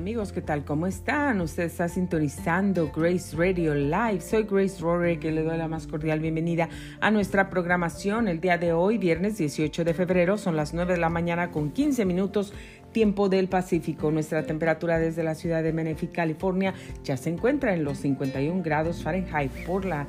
amigos, ¿qué tal? ¿Cómo están? Usted está sintonizando Grace Radio Live. Soy Grace Rory, que le doy la más cordial bienvenida a nuestra programación. El día de hoy, viernes 18 de febrero, son las 9 de la mañana con 15 minutos tiempo del Pacífico. Nuestra temperatura desde la ciudad de Menifee, California, ya se encuentra en los 51 grados Fahrenheit por la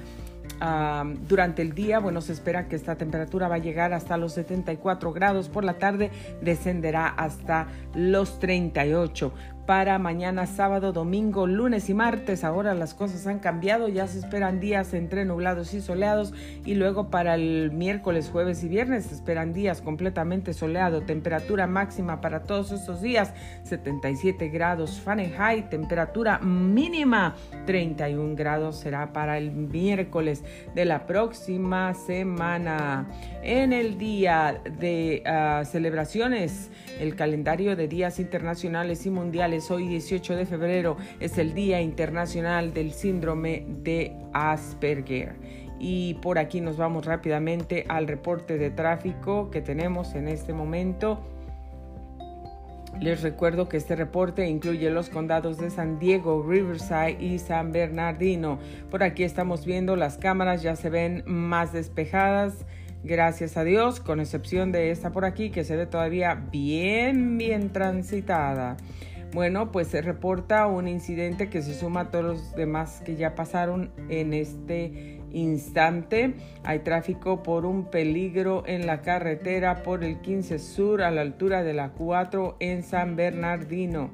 durante el día, bueno, se espera que esta temperatura va a llegar hasta los 74 grados. Por la tarde descenderá hasta los 38 para mañana sábado, domingo, lunes y martes. Ahora las cosas han cambiado, ya se esperan días entre nublados y soleados y luego para el miércoles, jueves y viernes se esperan días completamente soleados. Temperatura máxima para todos estos días 77 grados Fahrenheit, temperatura mínima 31 grados será para el miércoles de la próxima semana. En el día de ah, celebraciones, el calendario de días internacionales y mundiales Hoy 18 de febrero es el Día Internacional del Síndrome de Asperger. Y por aquí nos vamos rápidamente al reporte de tráfico que tenemos en este momento. Les recuerdo que este reporte incluye los condados de San Diego, Riverside y San Bernardino. Por aquí estamos viendo las cámaras, ya se ven más despejadas. Gracias a Dios, con excepción de esta por aquí que se ve todavía bien, bien transitada. Bueno, pues se reporta un incidente que se suma a todos los demás que ya pasaron en este instante. Hay tráfico por un peligro en la carretera por el 15 Sur a la altura de la 4 en San Bernardino.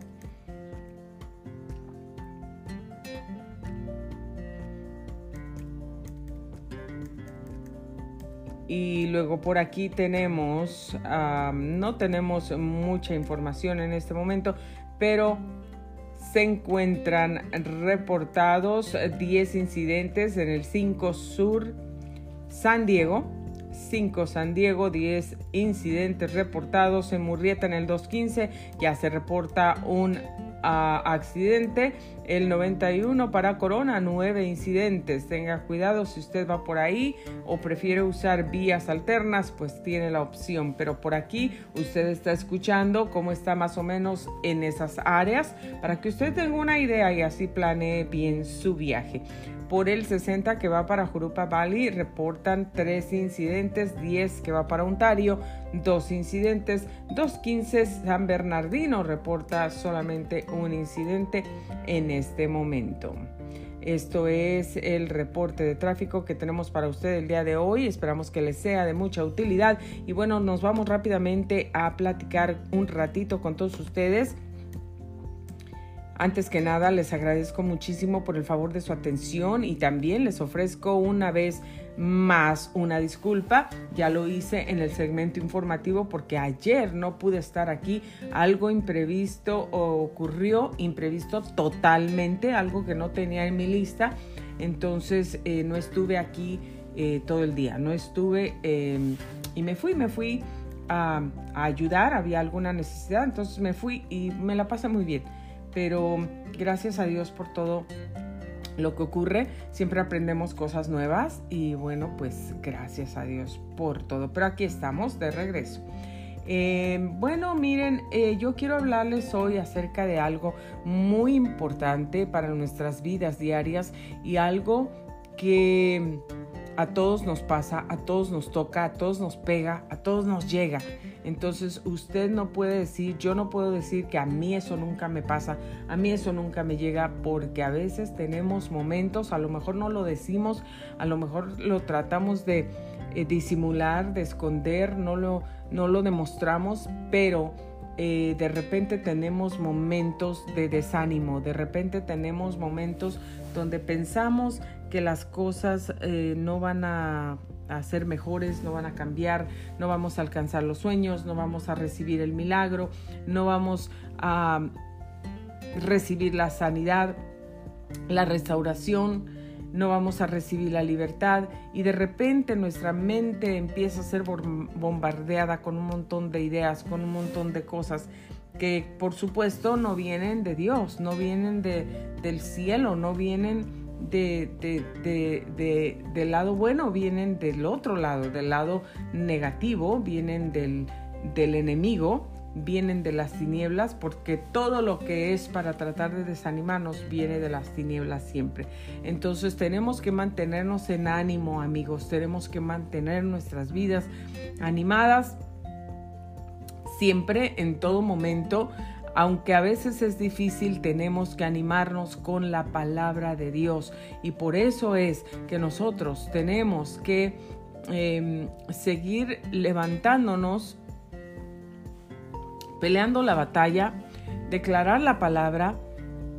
Y luego por aquí tenemos, no tenemos mucha información en este momento, pero se encuentran reportados 10 incidentes en el 5 Sur San Diego, 5 San Diego, 10 incidentes reportados en Murrieta en el 215, ya se reporta un accidente, el 91 para Corona, 9 incidentes. Tenga cuidado si usted va por ahí o prefiere usar vías alternas, pues tiene la opción. Pero por aquí usted está escuchando cómo está más o menos en esas áreas para que usted tenga una idea y así planee bien su viaje. Por el 60 que va para Jurupa Valley reportan 3 incidentes, 10 que va para Ontario, 2 incidentes, 215 San Bernardino reporta solamente un incidente en este momento. Esto es el reporte de tráfico que tenemos para usted el día de hoy. Esperamos que les sea de mucha utilidad. Y bueno, nos vamos rápidamente a platicar un ratito con todos ustedes antes que nada, les agradezco muchísimo por el favor de su atención y también les ofrezco una vez más una disculpa. Ya lo hice en el segmento informativo porque ayer no pude estar aquí. Algo imprevisto ocurrió, imprevisto totalmente, algo que no tenía en mi lista. Entonces eh, no estuve aquí eh, todo el día, no estuve em, y me fui, me fui a, a ayudar, había alguna necesidad, entonces me fui y me la pasé muy bien pero gracias a Dios por todo lo que ocurre. Siempre aprendemos cosas nuevas y bueno, pues gracias a Dios por todo. Pero aquí estamos de regreso. Eh, bueno, miren, eh, yo quiero hablarles hoy acerca de algo muy importante para nuestras vidas diarias y algo que a todos nos pasa, a todos nos toca, a todos nos pega, a todos nos llega. Entonces usted no puede decir, yo no puedo decir que a mí eso nunca me pasa, a mí eso nunca me llega, porque a veces tenemos momentos, a lo mejor no lo decimos, a lo mejor lo tratamos de eh, disimular, de esconder, no lo, no lo demostramos, pero eh, de repente tenemos momentos de desánimo, de repente tenemos momentos donde pensamos que las cosas eh, no van a, ser mejores, no van a cambiar, no vamos a alcanzar los sueños, no vamos a recibir el milagro, no vamos a recibir la sanidad, la restauración, no vamos a recibir la libertad. Y de repente nuestra mente empieza a ser bombardeada con un montón de ideas, con un montón de cosas que por supuesto no vienen de Dios, no vienen de, del cielo, no vienen de, del lado bueno vienen del otro lado, del lado negativo, vienen del, del enemigo, vienen de las tinieblas, porque todo lo que es para tratar de desanimarnos viene de las tinieblas siempre. Entonces tenemos que mantenernos en ánimo, amigos, tenemos que mantener nuestras vidas animadas siempre, en todo momento. Aunque a veces es difícil, tenemos que animarnos con la palabra de Dios. Y por eso es que nosotros tenemos que em, seguir levantándonos peleando la batalla, declarar la palabra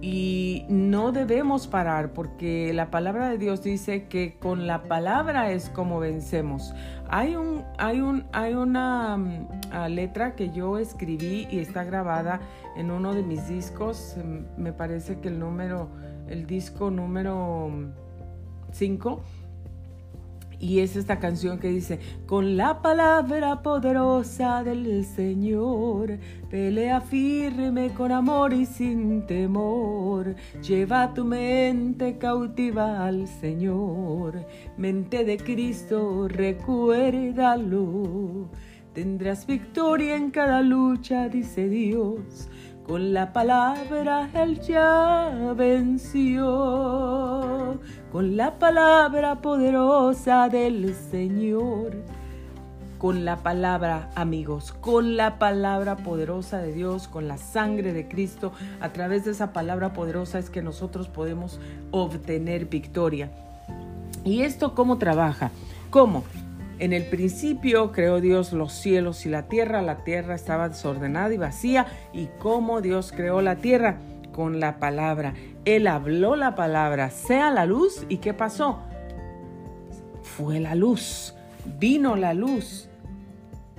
y no debemos parar porque la palabra de Dios dice que con la palabra es como vencemos. Hay un hay un hay una mm, letra que yo escribí y está grabada en uno de mis discos, mm, me parece que el número el disco número 5 y es esta canción que dice, con la palabra poderosa del Señor, pelea firme con amor y sin temor. Lleva tu mente cautiva al Señor, mente de Cristo, recuérdalo. Tendrás victoria en cada lucha, dice Dios. Con la palabra Él ya venció, con la palabra poderosa del Señor. Con la palabra, amigos, con la palabra poderosa de Dios, con la sangre de Cristo, a través de esa palabra poderosa es que nosotros podemos obtener victoria. ¿Y esto cómo trabaja? ¿Cómo? En el principio creó Dios los cielos y la tierra, la tierra estaba desordenada y vacía. ¿Y cómo Dios creó la tierra? Con la palabra. Él habló la palabra, sea la luz. ¿Y qué pasó? Fue la luz, vino la luz,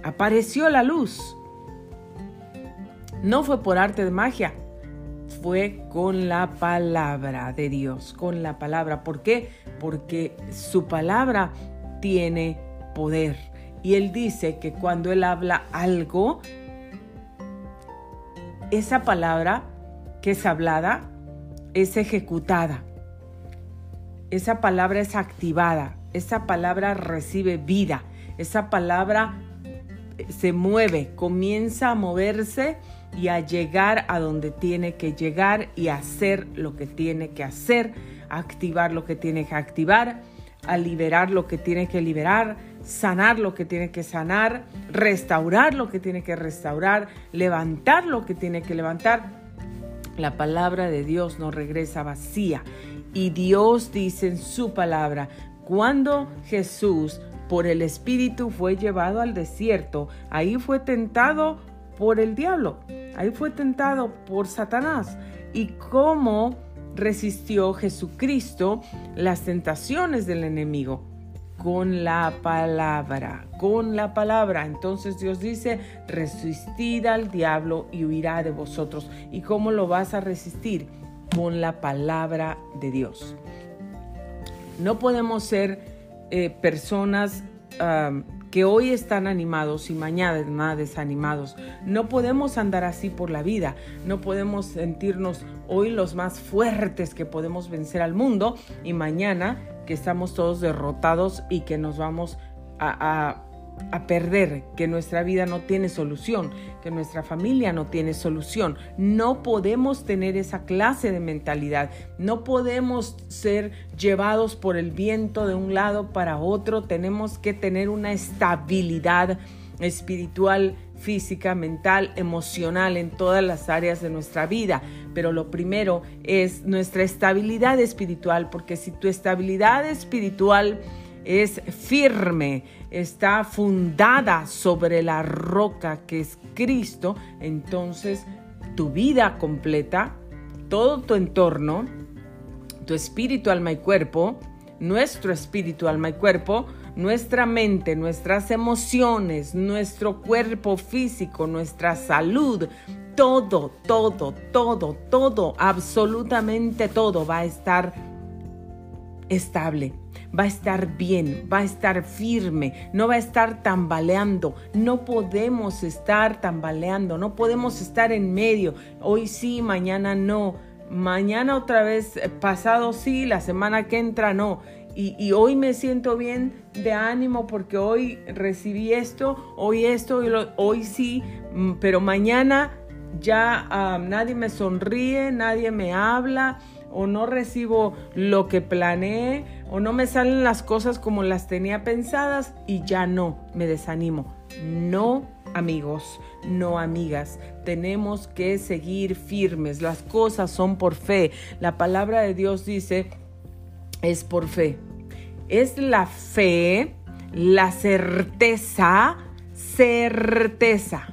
apareció la luz. No fue por arte de magia, fue con la palabra de Dios, con la palabra. ¿Por qué? Porque su palabra tiene poder. Y él dice que cuando él habla algo, esa palabra que es hablada es ejecutada. Esa palabra es activada. Esa palabra recibe vida. Esa palabra se mueve, comienza a moverse y a llegar a donde tiene que llegar y hacer lo que tiene que hacer, activar lo que tiene que activar, a liberar lo que tiene que liberar, sanar lo que tiene que sanar, restaurar lo que tiene que restaurar, levantar lo que tiene que levantar. La palabra de Dios no regresa vacía. Y Dios dice en su palabra, cuando Jesús por el Espíritu fue llevado al desierto, ahí fue tentado por el diablo, ahí fue tentado por Satanás. Y cómo resistió Jesucristo las tentaciones del enemigo con la palabra, con la palabra. Entonces Dios dice, resistid al diablo y huirá de vosotros. ¿Y cómo lo vas a resistir? Con la palabra de Dios. No podemos ser eh, personas que hoy están animados y mañana desanimados. No podemos andar así por la vida. No podemos sentirnos hoy los más fuertes que podemos vencer al mundo y mañana que estamos todos derrotados y que nos vamos a, a, perder, que nuestra vida no tiene solución, que nuestra familia no tiene solución. No podemos tener esa clase de mentalidad, no podemos ser llevados por el viento de un lado para otro, tenemos que tener una estabilidad espiritual, física, mental, emocional en todas las áreas de nuestra vida. Pero lo primero es nuestra estabilidad espiritual, porque si tu estabilidad espiritual es firme, está fundada sobre la roca que es Cristo, entonces tu vida completa, todo tu entorno, tu espíritu, alma y cuerpo, nuestro espíritu, alma y cuerpo, nuestra mente, nuestras emociones, nuestro cuerpo físico, nuestra salud, todo, todo, todo, todo, absolutamente todo va a estar estable, va a estar bien, va a estar firme, no va a estar tambaleando. No podemos estar tambaleando, no podemos estar en medio. Hoy sí, mañana no. Mañana otra vez, pasado sí, la semana que entra no y, hoy me siento bien de ánimo porque hoy recibí esto, hoy esto, hoy sí, mm, pero mañana ya nadie me sonríe, nadie me habla o no recibo lo que planeé o no me salen las cosas como las tenía pensadas y ya no, me desanimo. No, amigos, no, amigas, tenemos que seguir firmes. Las cosas son por fe. La palabra de Dios dice, es por fe. Es la fe, la certeza, certeza.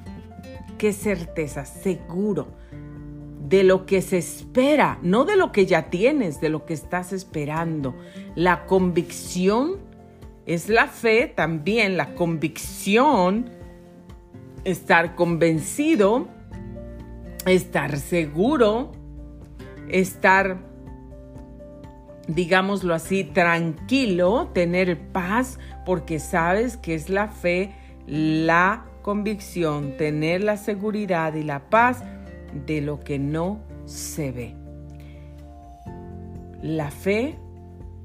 ¿Qué certeza? Seguro de lo que se espera, no de lo que ya tienes, de lo que estás esperando. La convicción es la fe también, la convicción, estar convencido, estar seguro, estar, digámoslo así, tranquilo, tener paz, porque sabes que es la fe, la convicción, tener la seguridad y la paz de lo que no se ve. La fe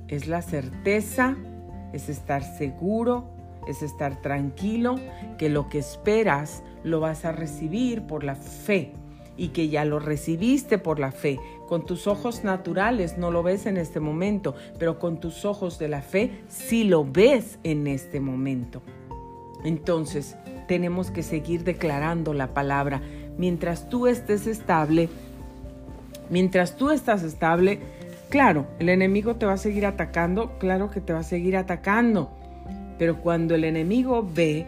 es la certeza, es estar seguro, es estar tranquilo, que lo que esperas lo vas a recibir por la fe y que ya lo recibiste por la fe. Con tus ojos naturales no lo ves en este momento, pero con tus ojos de la fe sí lo ves en este momento. Entonces, tenemos que seguir declarando la palabra mientras tú estés estable, mientras tú estás estable, claro, el enemigo te va a seguir atacando, claro que te va a seguir atacando, pero cuando el enemigo ve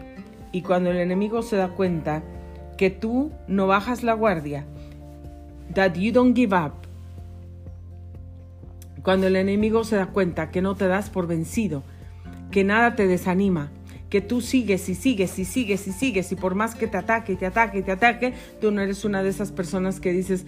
y cuando el enemigo se da cuenta que tú no bajas la guardia, that you don't give up, cuando el enemigo se da cuenta que no te das por vencido, que nada te desanima, que tú sigues y sigues y sigues y sigues y por más que te ataque y te ataque y te ataque, tú no eres una de esas personas que dices,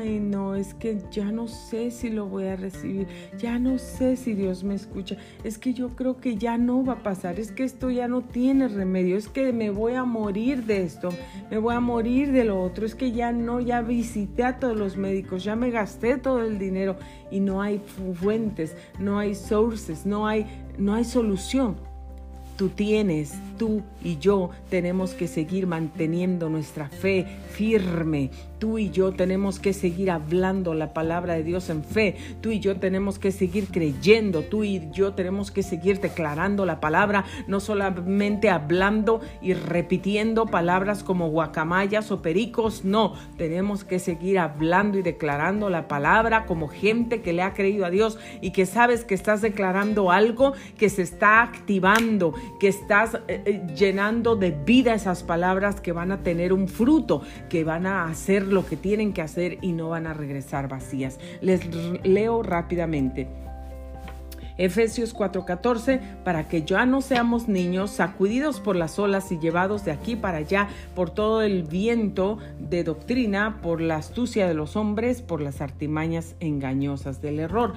ay no, es que ya no sé si lo voy a recibir, ya no sé si Dios me escucha, es que yo creo que ya no va a pasar, es que esto ya no tiene remedio, es que me voy a morir de esto, me voy a morir de lo otro, es que ya no, ya visité a todos los médicos, ya me gasté todo el dinero y no hay fuentes, no hay sources, no hay, no hay solución tú tienes, tú y yo tenemos que seguir manteniendo nuestra fe firme. Tú y yo tenemos que seguir hablando la palabra de Dios en fe. Tú y yo tenemos que seguir creyendo. Tú y yo tenemos que seguir declarando la palabra, no solamente hablando y repitiendo palabras como guacamayas o pericos. No, tenemos que seguir hablando y declarando la palabra como gente que le ha creído a Dios y que sabes que estás declarando algo que se está activando, que estás eh, eh, llenando de vida esas palabras que van a tener un fruto, que van a hacer lo que tienen que hacer y no van a regresar vacías. Les leo rápidamente. Efesios 4:14, para que ya no seamos niños sacudidos por las olas y llevados de aquí para allá por todo el viento de doctrina, por la astucia de los hombres, por las artimañas engañosas del error.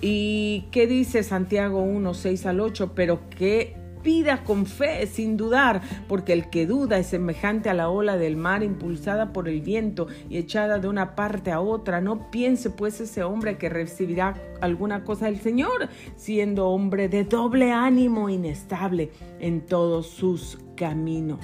¿Y qué dice Santiago 1, 6 al 8? Pero que pida con fe, sin dudar, porque el que duda es semejante a la ola del mar impulsada por el viento y echada de una parte a otra. No piense pues ese hombre que recibirá alguna cosa del Señor, siendo hombre de doble ánimo, inestable en todos sus caminos.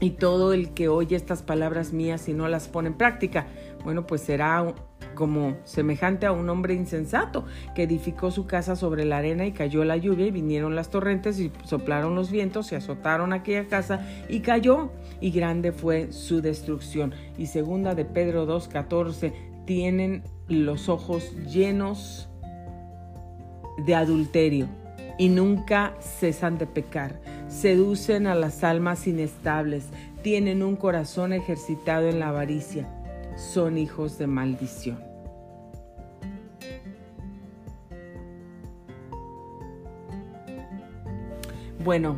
Y todo el que oye estas palabras mías y no las pone en práctica, bueno, pues será como semejante a un hombre insensato que edificó su casa sobre la arena y cayó la lluvia y vinieron las torrentes y soplaron los vientos y azotaron aquella casa y cayó y grande fue su destrucción. Y segunda de Pedro 2.14 tienen los ojos llenos de adulterio y nunca cesan de pecar. Seducen a las almas inestables, tienen un corazón ejercitado en la avaricia, son hijos de maldición. Bueno,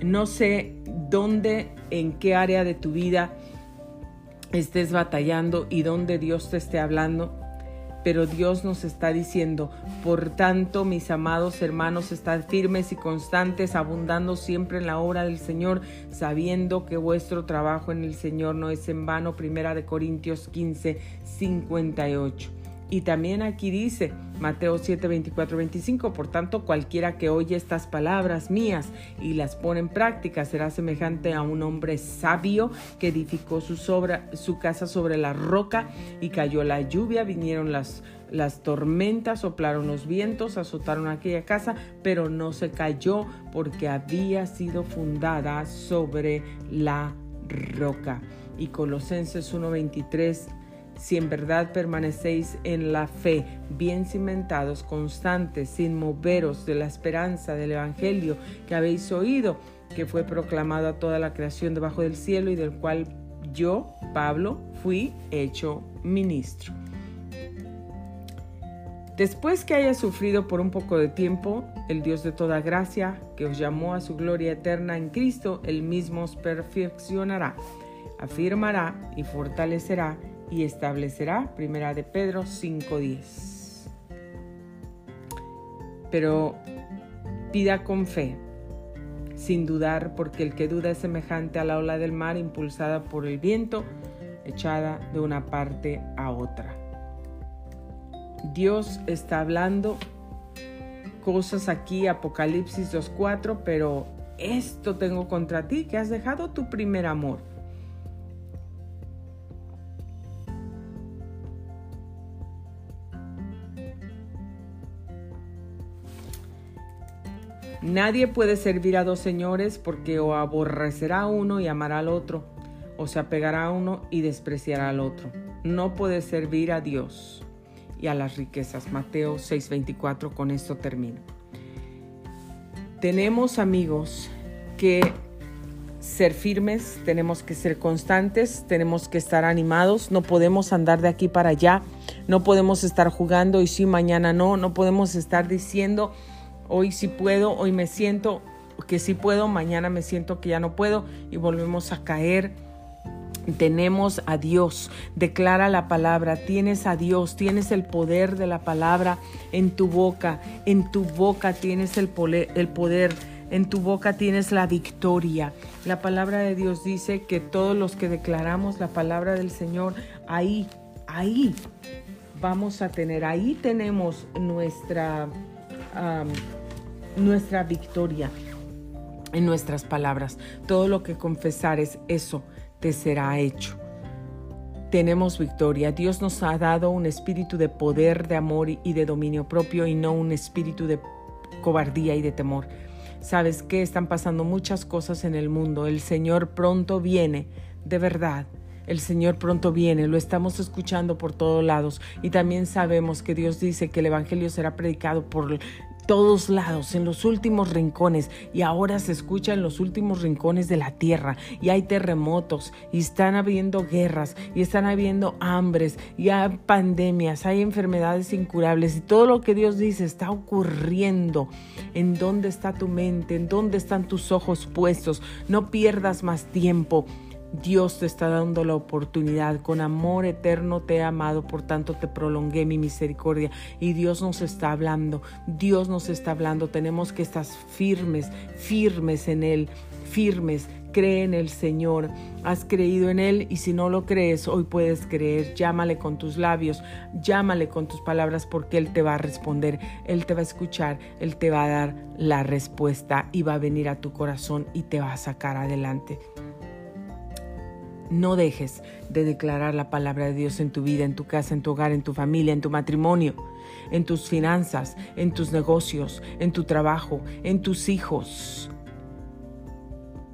no sé dónde, en qué área de tu vida estés batallando y dónde Dios te esté hablando, pero Dios nos está diciendo, por tanto, mis amados hermanos, estad firmes y constantes, abundando siempre en la obra del Señor, sabiendo que vuestro trabajo en el Señor no es en vano. Primera de Corintios 15, 58. Y también aquí dice, Mateo 7, 24, 25, por tanto cualquiera que oye estas palabras mías y las pone en práctica será semejante a un hombre sabio que edificó su, su casa sobre la roca y cayó la lluvia, vinieron las, las tormentas, soplaron los vientos, azotaron aquella casa, pero no se cayó porque había sido fundada sobre la roca. Y Colosenses 1.23 si en verdad permanecéis en la fe, bien cimentados, constantes, sin moveros de la esperanza del Evangelio que habéis oído, que fue proclamado a toda la creación debajo del cielo y del cual yo, Pablo, fui hecho ministro. Después que haya sufrido por un poco de tiempo, el Dios de toda gracia, que os llamó a su gloria eterna en Cristo, él mismo os perfeccionará, afirmará y fortalecerá y establecerá. Primera de Pedro 5:10. Pero pida con fe, sin dudar, porque el que duda es semejante a la ola del mar impulsada por el viento, echada de una parte a otra. Dios está hablando cosas aquí, Apocalipsis 2.4, pero esto tengo contra ti, que has dejado tu primer amor. Nadie puede servir a dos señores porque o aborrecerá a uno y amará al otro, o se apegará a uno y despreciará al otro. No puede servir a Dios y a las riquezas. Mateo 6:24, con esto termino. Tenemos amigos que ser firmes, tenemos que ser constantes, tenemos que estar animados, no podemos andar de aquí para allá, no podemos estar jugando y si mañana no, no podemos estar diciendo hoy sí puedo, hoy me siento que sí puedo, mañana me siento que ya no puedo y volvemos a caer. Tenemos a Dios, declara la palabra, tienes a Dios, tienes el poder de la palabra en tu boca, en tu boca tienes el poder, el poder en tu boca tienes la victoria. La palabra de Dios dice que todos los que declaramos la palabra del Señor, ahí, ahí vamos a tener, ahí tenemos nuestra nuestra victoria en nuestras palabras. Todo lo que confesares, eso te será hecho. Tenemos victoria. Dios nos ha dado un espíritu de poder, de amor y de dominio propio y no un espíritu de cobardía y de temor. Sabes que están pasando muchas cosas en el mundo. El Señor pronto viene, de verdad. El Señor pronto viene, lo estamos escuchando por todos lados y también sabemos que Dios dice que el Evangelio será predicado por todos lados, en los últimos rincones, y ahora se escucha en los últimos rincones de la tierra, y hay terremotos, y están habiendo guerras, y están habiendo hambres, y hay pandemias, hay enfermedades incurables, y todo lo que Dios dice está ocurriendo. ¿En dónde está tu mente? ¿En dónde están tus ojos puestos? No pierdas más tiempo. Dios te está dando la oportunidad. Con amor eterno te he amado, por tanto te prolongué mi misericordia. Y Dios nos está hablando, Dios nos está hablando. Tenemos que estar firmes, firmes en Él, firmes. Cree en el Señor, has creído en Él y si no lo crees, hoy puedes creer. Llámale con tus labios, llámale con tus palabras porque Él te va a responder, Él te va a escuchar, Él te va a dar la respuesta y va a venir a tu corazón y te va a sacar adelante. No dejes de declarar la palabra de Dios en tu vida, en tu casa, en tu hogar, en tu familia, en tu matrimonio, en tus finanzas, en tus negocios, en tu trabajo, en tus hijos,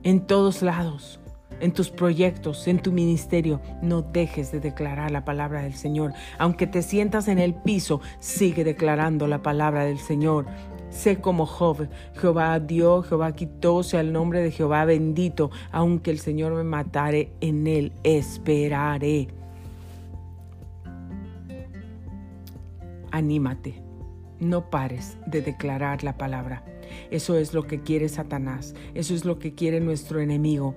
en todos lados, en tus proyectos, en tu ministerio. No dejes de declarar la palabra del Señor. Aunque te sientas en el piso, sigue declarando la palabra del Señor. Sé como Job. Jehová dio, Jehová quitó, sea el nombre de Jehová bendito. Aunque el Señor me matare, en él esperaré. Anímate. No pares de declarar la palabra. Eso es lo que quiere Satanás. Eso es lo que quiere nuestro enemigo.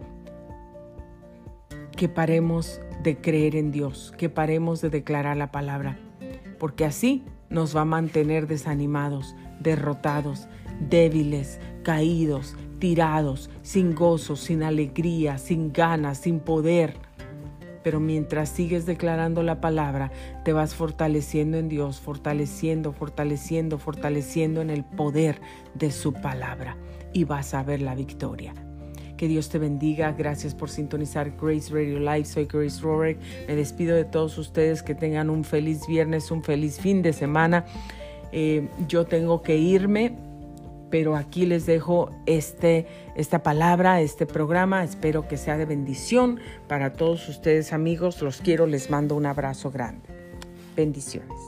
Que paremos de creer en Dios, que paremos de declarar la palabra, porque así nos va a mantener desanimados, derrotados, débiles, caídos, tirados, sin gozo, sin alegría, sin ganas, sin poder. pero mientras sigues declarando la palabra, te vas fortaleciendo en Dios, fortaleciendo, fortaleciendo, fortaleciendo en el poder de su palabra y vas a ver la victoria. Que Dios te bendiga. Gracias por sintonizar Grace Radio Live. Soy Grace Rorick. Me despido de todos ustedes. Que tengan un feliz viernes, un feliz fin de semana. Eh, yo tengo que irme, pero aquí les dejo este, esta palabra, este programa. Espero que sea de bendición para todos ustedes amigos. Los quiero, les mando un abrazo grande. Bendiciones.